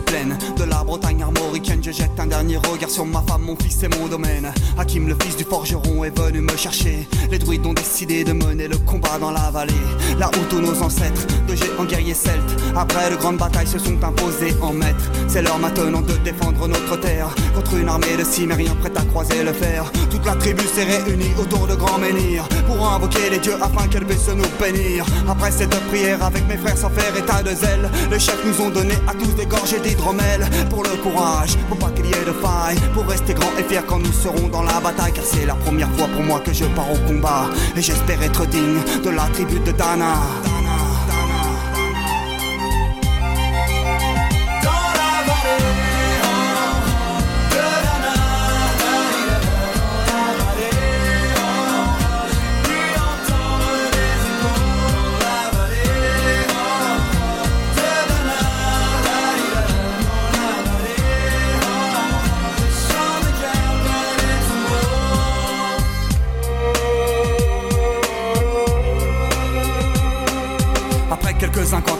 plaines de la Bretagne armoricaine. Je jette un dernier regard sur ma femme, mon fils et mon domaine. Hakim, le fils du forgeron, est venu me chercher. Les druides ont décidé de mener le combat dans la vallée. Là où tous nos ancêtres, de géants guerriers celtes, après de grandes batailles, se sont imposés en maîtres. C'est l'heure maintenant de défendre notre terre contre une armée de cimériens prête à Toute la tribu s'est réunie autour de grands menhirs pour invoquer les dieux afin qu'elle puisse nous bénir. Après cette prière avec mes frères sans faire état de zèle, les chefs nous ont donné à tous des gorgées d'hydromel pour le courage, pour pas qu'il y ait de faille, pour rester grand et fier quand nous serons dans la bataille. Car c'est la première fois pour moi que je pars au combat et j'espère être digne de la tribu de Dana.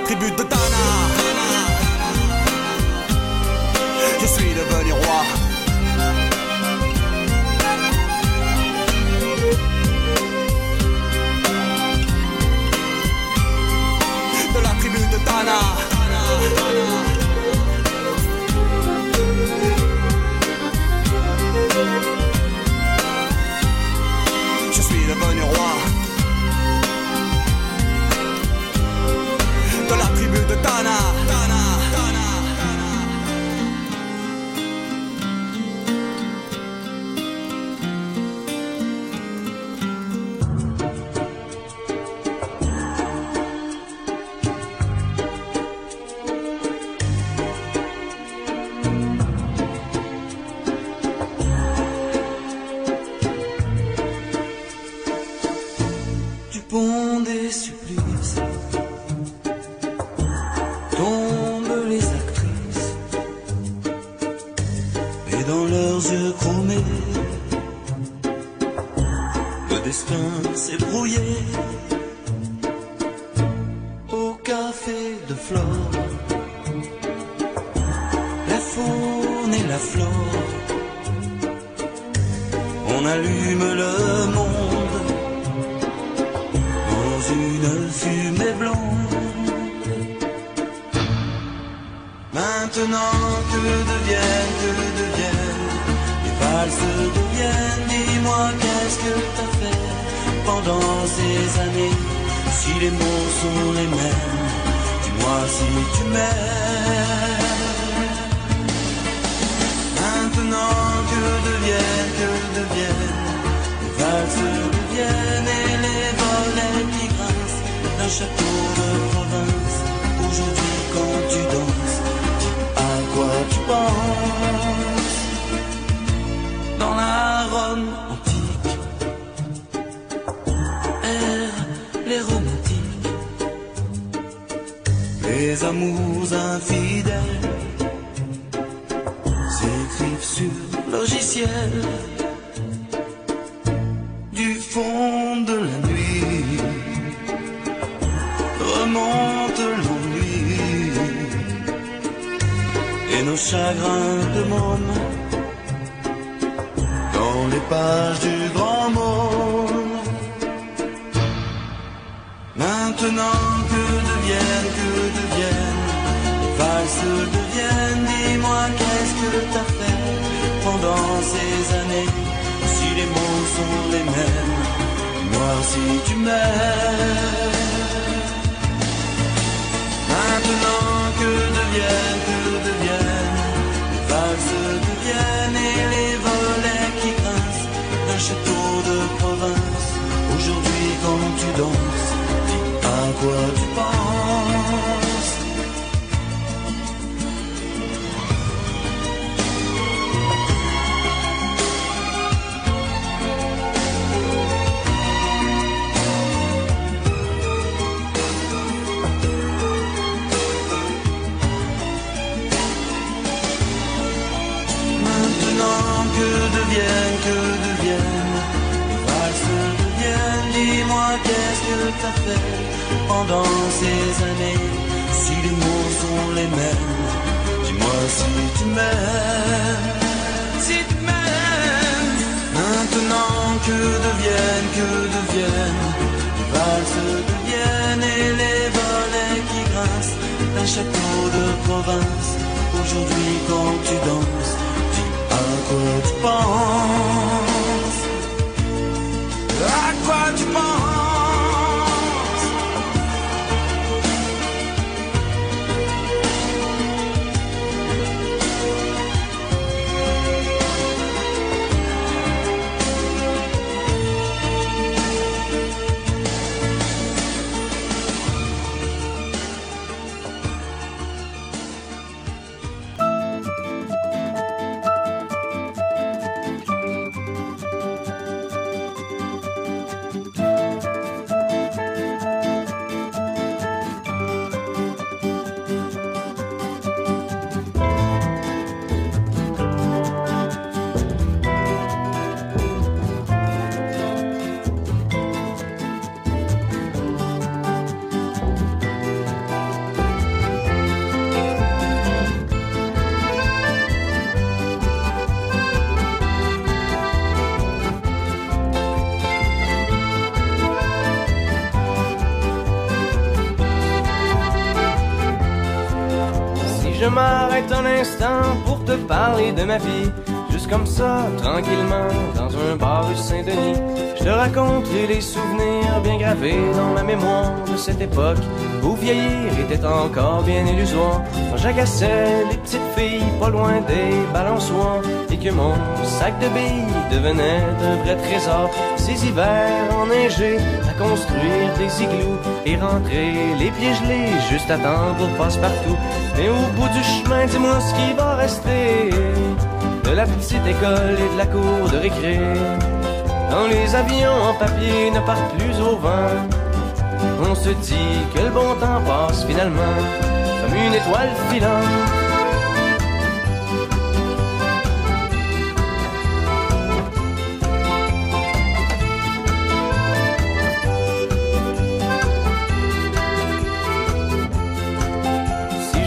La tribu de Dana. Je suis devenu roi. De la tribu de Dana. Tu m'aimes. Maintenant que deviennent, que deviennent les valses deviennent et les volets qui grincent d'un château de province. Aujourd'hui quand tu danses, à quoi tu penses? Les amours infidèles s'écrivent sur logiciel du fond de la nuit remonte l'ennui et nos chagrins de môme dans les pages du grand monde. Maintenant deviennent, que deviennent les valses deviennent, dis-moi qu'est-ce que t'as fait pendant ces années? Si les mots sont les mêmes, moi si tu m'aimes. Maintenant que deviennent, que deviennent les valses deviennent et les volets qui grincent d'un château de province. Aujourd'hui quand tu danses, quoi tu penses. Maintenant que deviennent, que deviennent qu'est-ce que t'as fait pendant ces années? Si les mots sont les mêmes Dis-moi si tu m'aimes. Si tu m'aimes. Maintenant que deviennent, que deviennent Les valses deviennent et les volets qui grincent D'un château de province. Aujourd'hui quand tu danses Dis à quoi tu penses? À quoi tu penses? Pour te parler de ma vie, juste comme ça, tranquillement, dans un bar rue Saint-Denis, je te raconterai les souvenirs bien gravés dans ma mémoire de cette époque où vieillir était encore bien illusoire. Quand j'agaçais les petites filles pas loin des balançoires que mon sac de billes devenait un vrai trésor. Ces hivers enneigés à construire des igloos et rentrer les pieds gelés juste à temps pour passe-partout. Mais au bout du chemin, dis-moi ce qui va rester de la petite école et de la cour de récré. Quand les avions en papier ne partent plus au vent, on se dit que le bon temps passe finalement comme une étoile filante.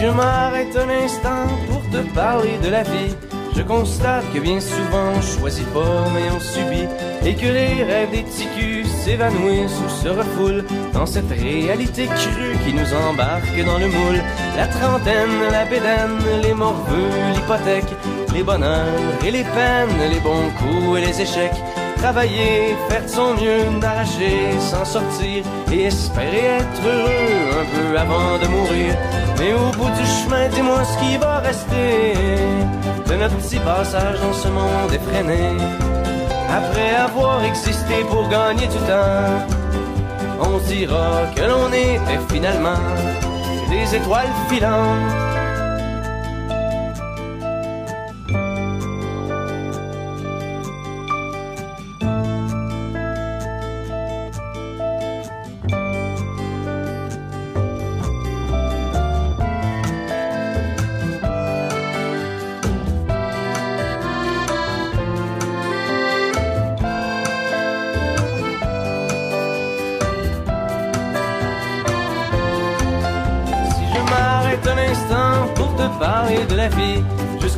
Je m'arrête un instant pour te parler de la vie, Je constate que bien souvent on choisit pas mais on subit et que les rêves des ticus s'évanouissent ou se refoulent dans cette réalité crue qui nous embarque dans le moule. La trentaine, la bédaine, les morveux, l'hypothèque, les bonheurs et les peines, les bons coups et les échecs. Travailler, faire de son mieux, d'arracher, s'en sortir et espérer être heureux un peu avant de mourir. Mais au bout du chemin, dis-moi ce qui va rester de notre petit passage dans ce monde effréné. Après avoir existé pour gagner du temps, on dira que l'on était finalement des étoiles filantes.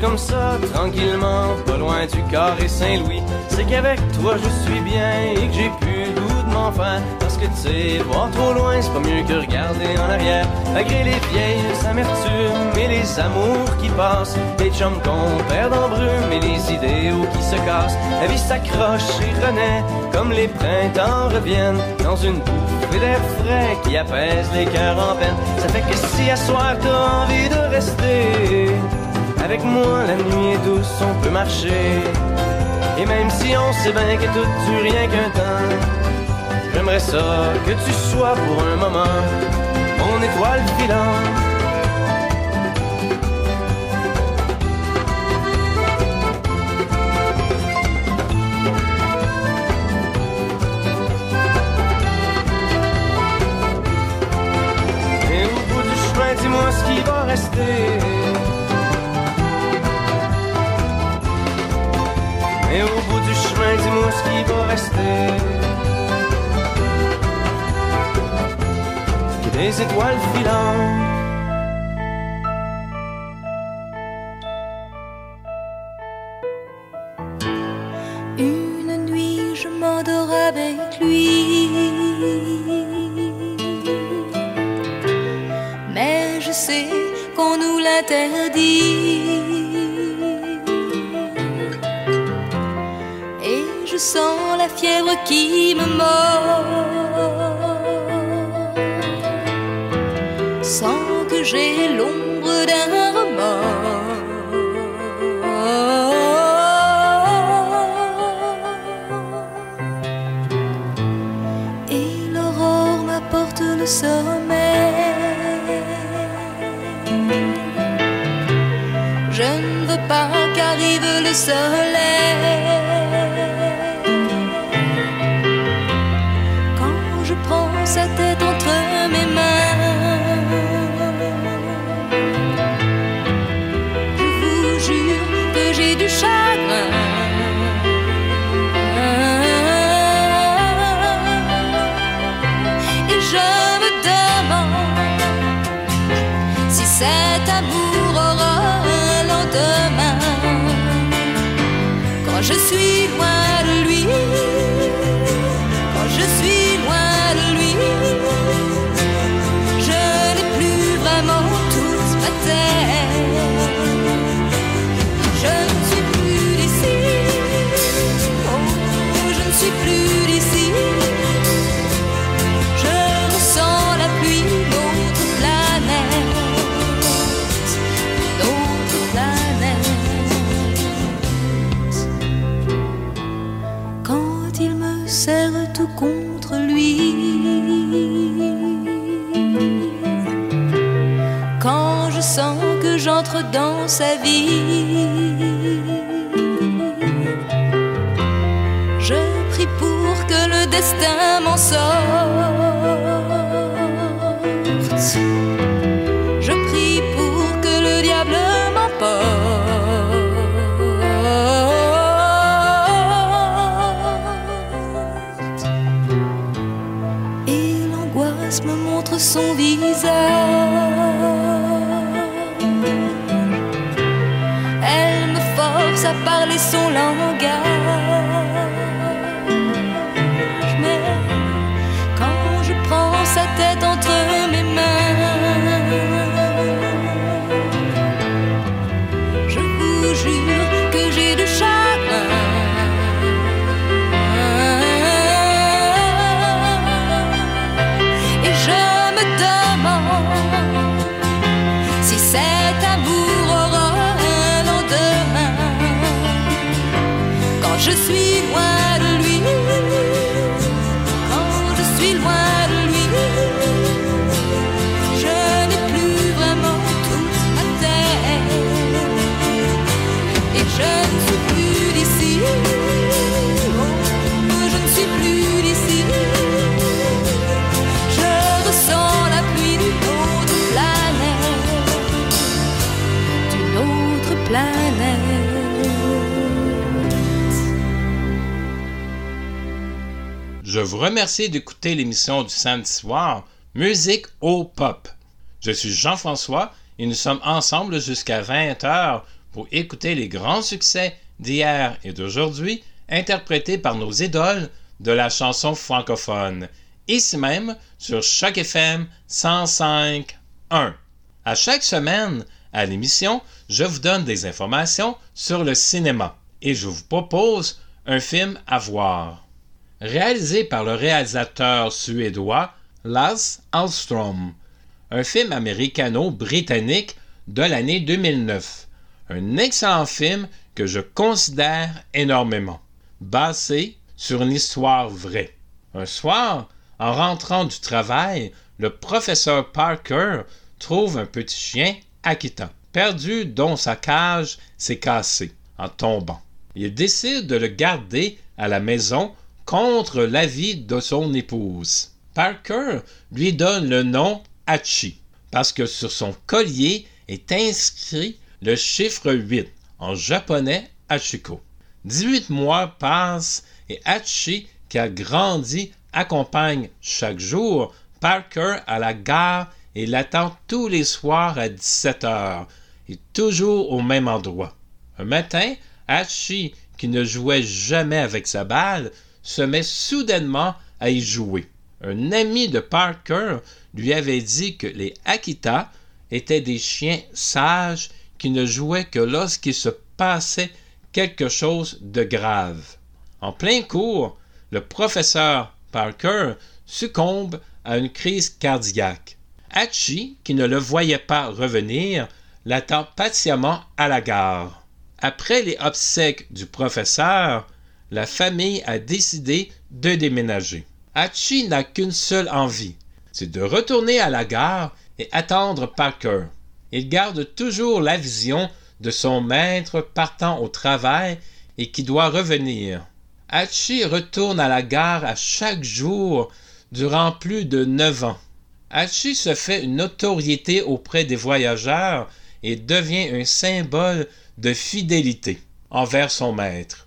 Comme ça, tranquillement, pas loin du carré Saint-Louis. C'est qu'avec toi je suis bien et que j'ai plus le goût de m'en faire. Parce que tu sais, voir trop loin, c'est pas mieux que regarder en arrière. Malgré les vieilles amertumes et les amours qui passent, les chums qu'on perd en brume et les idéaux qui se cassent. La vie s'accroche et renaît comme les printemps reviennent dans une bouffée d'air frais qui apaise les cœurs en peine. Ça fait que si à soir t'as envie de rester avec moi, la nuit est douce, on peut marcher. Et même si on sait bien que tout dure rien qu'un temps, j'aimerais ça que tu sois pour un moment mon étoile filante. Et au bout du chemin, dis-moi ce qui va rester. Ce qui va rester. Des étoiles filantes. Qui me mord, sans que j'ai l'ombre d'un remords. Et l'aurore m'apporte le sommeil. Je ne veux pas qu'arrive le soleil. Sa vie, Je vous remercie d'écouter l'émission du samedi soir Musique au Pop. Je suis Jean-François et nous sommes ensemble jusqu'à 20h pour écouter les grands succès d'hier et d'aujourd'hui interprétés par nos idoles de la chanson francophone, ici même sur Choc FM 105.1. À chaque semaine, à l'émission, je vous donne des informations sur le cinéma et je vous propose un film à voir réalisé par le réalisateur suédois Lars Alstrom, un film américano-britannique de l'année 2009. Un excellent film que je considère énormément, basé sur une histoire vraie. Un soir, en rentrant du travail, le professeur Parker trouve un petit chien Akita, perdu dont sa cage s'est cassée en tombant. Il décide de le garder à la maison contre l'avis de son épouse. Parker lui donne le nom Hachi parce que sur son collier est inscrit le chiffre 8 en japonais Hachiko. 18 mois passent et Hachi, qui a grandi, accompagne chaque jour Parker à la gare et l'attend tous les soirs à 17 heures et toujours au même endroit. Un matin, Hachi, qui ne jouait jamais avec sa balle, se met soudainement à y jouer. Un ami de Parker lui avait dit que les Akita étaient des chiens sages qui ne jouaient que lorsqu'il se passait quelque chose de grave. En plein cours, le professeur Parker succombe à une crise cardiaque. Hachi, qui ne le voyait pas revenir, l'attend patiemment à la gare. Après les obsèques du professeur, la famille a décidé de déménager. Hachi n'a qu'une seule envie, c'est de retourner à la gare et attendre Parker. Il garde toujours la vision de son maître partant au travail et qui doit revenir. Hachi retourne à la gare à chaque jour durant plus de neuf ans. Hachi se fait une notoriété auprès des voyageurs et devient un symbole de fidélité envers son maître.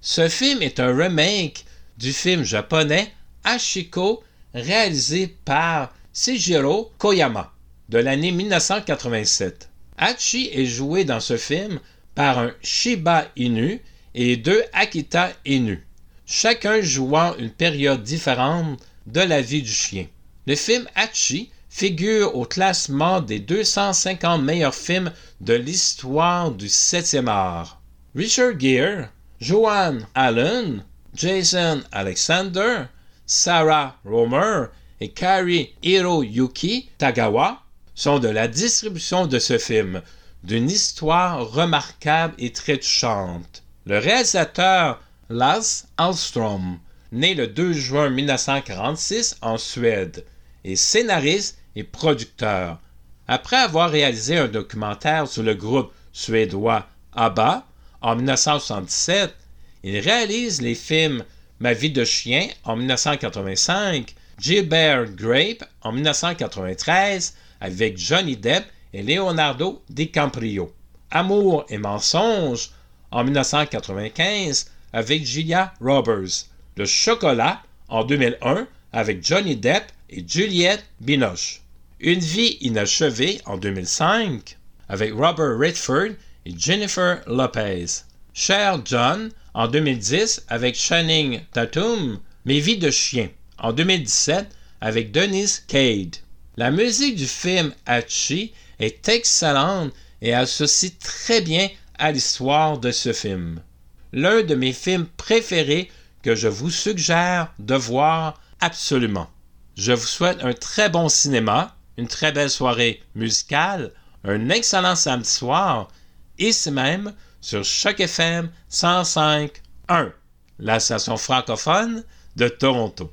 Ce film est un remake du film japonais Hachiko réalisé par Shigiro Koyama de l'année 1987. Hachi est joué dans ce film par un Shiba Inu et deux Akita Inu, chacun jouant une période différente de la vie du chien. Le film Hachi figure au classement des 250 meilleurs films de l'histoire du 7e art. Richard Gere, Joanne Allen, Jason Alexander, Sarah Romer et Kari Hiroyuki Tagawa sont de la distribution de ce film, d'une histoire remarquable et très touchante. Le réalisateur Lars Alstrom, né le 2 juin 1946 en Suède, est scénariste et producteur. Après avoir réalisé un documentaire sur le groupe suédois ABBA en 1977, il réalise les films Ma vie de chien en 1985, Gilbert Grape en 1993 avec Johnny Depp et Leonardo DiCaprio, Amour et mensonges en 1995 avec Julia Roberts, Le chocolat en 2001 avec Johnny Depp et Juliette Binoche, Une vie inachevée en 2005 avec Robert Redford et Jennifer Lopez, Cher John en 2010 avec Channing Tatum, Mes vies de chien en 2017 avec Denise Cade. La musique du film Hachi est excellente et associe très bien à l'histoire de ce film. L'un de mes films préférés que je vous suggère de voir absolument. Je vous souhaite un très bon cinéma, une très belle soirée musicale, un excellent samedi soir, ici même sur Choc FM 105.1, la station francophone de Toronto.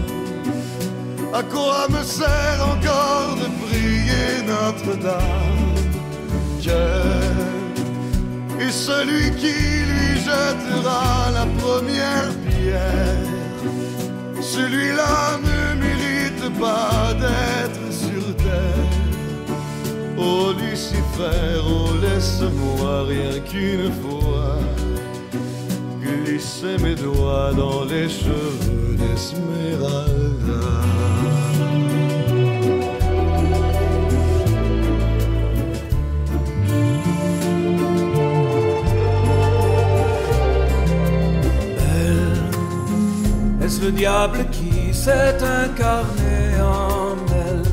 À quoi me sert encore de prier Notre-Dame? Dieu est celui qui lui jettera la première pierre. Celui-là ne mérite pas d'être sur terre. Oh Lucifer, oh laisse-moi rien qu'une fois glisser mes doigts dans les cheveux d'Esmeralda. Est-ce le diable qui s'est incarné en elle?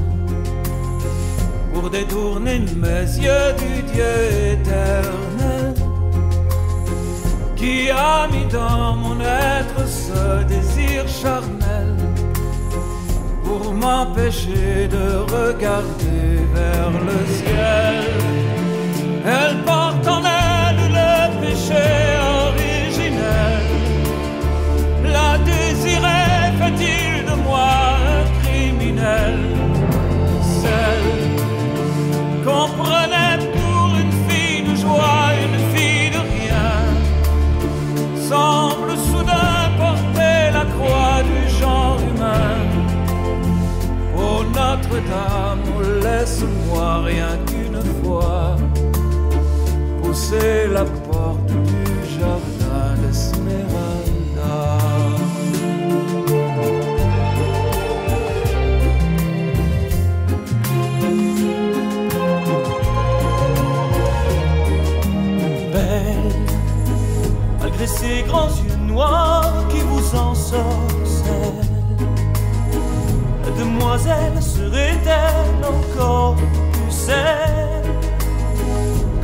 Pour détourner mes yeux du Dieu éternel qui a mis dans mon être ce désir charnel pour m'empêcher de regarder vers le ciel. Elle porte en elle le péché originel. La désirait, fait-il de moi un criminel? Celle qu'on Notre-Dame, laisse-moi rien qu'une fois pousser la porte du jardin d'Esmeralda. Belle, malgré ses grands yeux noirs qui vous en sortent Demoiselle serait-elle encore plus celle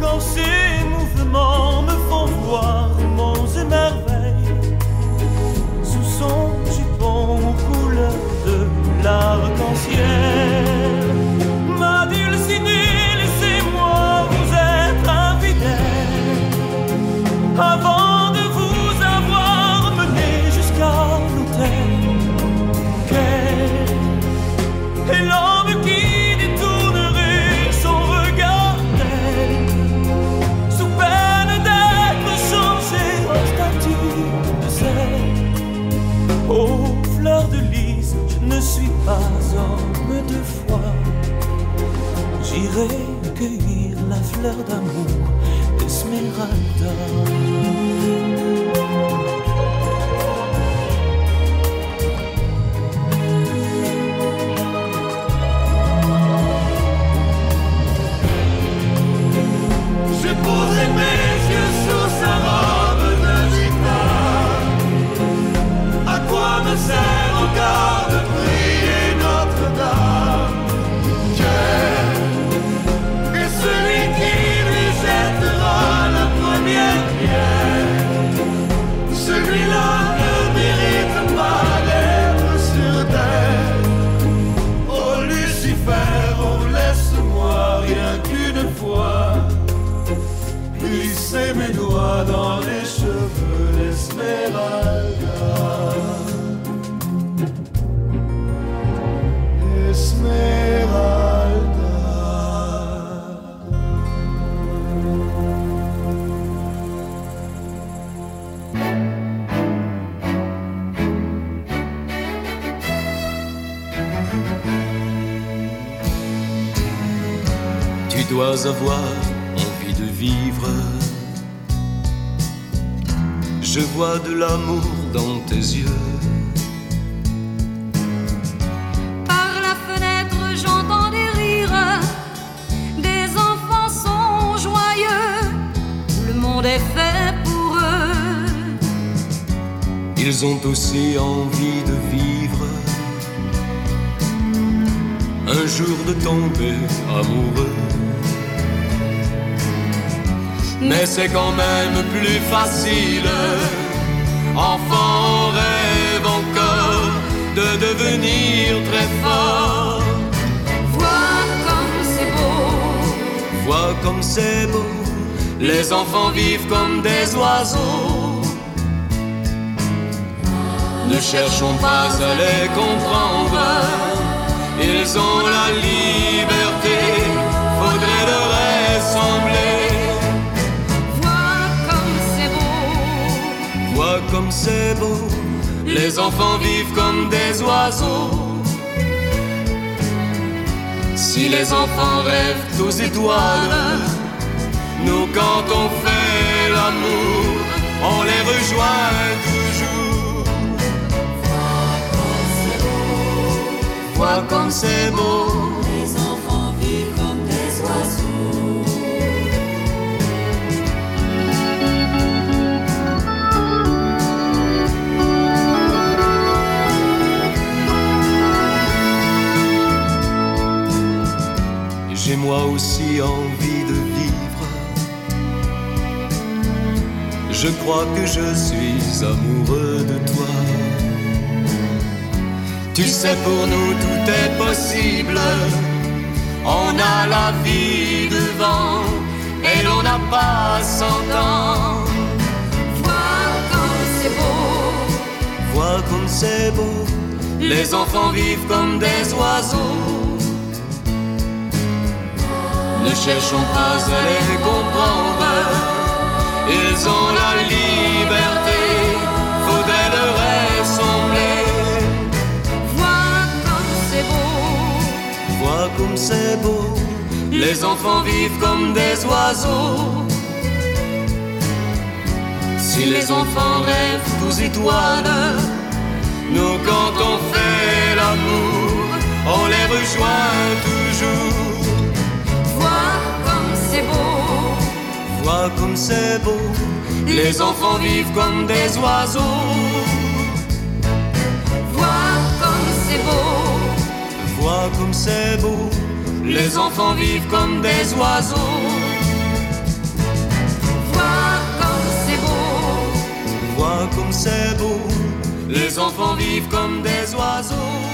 quand ces mouvements me font voir monts et merveilles sous son jupon aux couleurs de l'arc-en-ciel? Ma dulcinée, laissez-moi vous être infidèle? Avant Ils ont aussi envie de vivre. Un jour de tomber amoureux. Mais c'est quand même plus facile. Enfant, on rêve encore de devenir très fort. Vois comme c'est beau. Vois comme c'est beau. Les enfants vivent comme des oiseaux. Ne cherchons pas à les comprendre. Ils ont la liberté. Faudrait leur ressembler. Vois comme c'est beau. Vois comme c'est beau. Les enfants vivent comme des oiseaux. Si les enfants rêvent aux étoiles, nous quand on fait l'amour, on les comme c'est beau. Les enfants vivent comme des oiseaux. J'ai moi aussi envie de vivre. Je crois que je suis amoureux de toi. Tu sais, pour nous tout est possible. On a la vie devant et l'on n'a pas cent ans. Vois comme c'est beau. Vois comme c'est beau. Les enfants vivent comme des oiseaux. Ne cherchons pas à les comprendre. Les enfants vivent comme des oiseaux. Si les enfants rêvent aux étoiles, nous quand on fait l'amour, on les rejoint toujours. Vois comme c'est beau. Vois comme c'est beau, les enfants vivent comme des oiseaux. Vois comme c'est beau, Vois comme c'est beau, les enfants vivent comme des oiseaux. vois comme c'est beau, Vois comme c'est beau, les enfants vivent comme des oiseaux.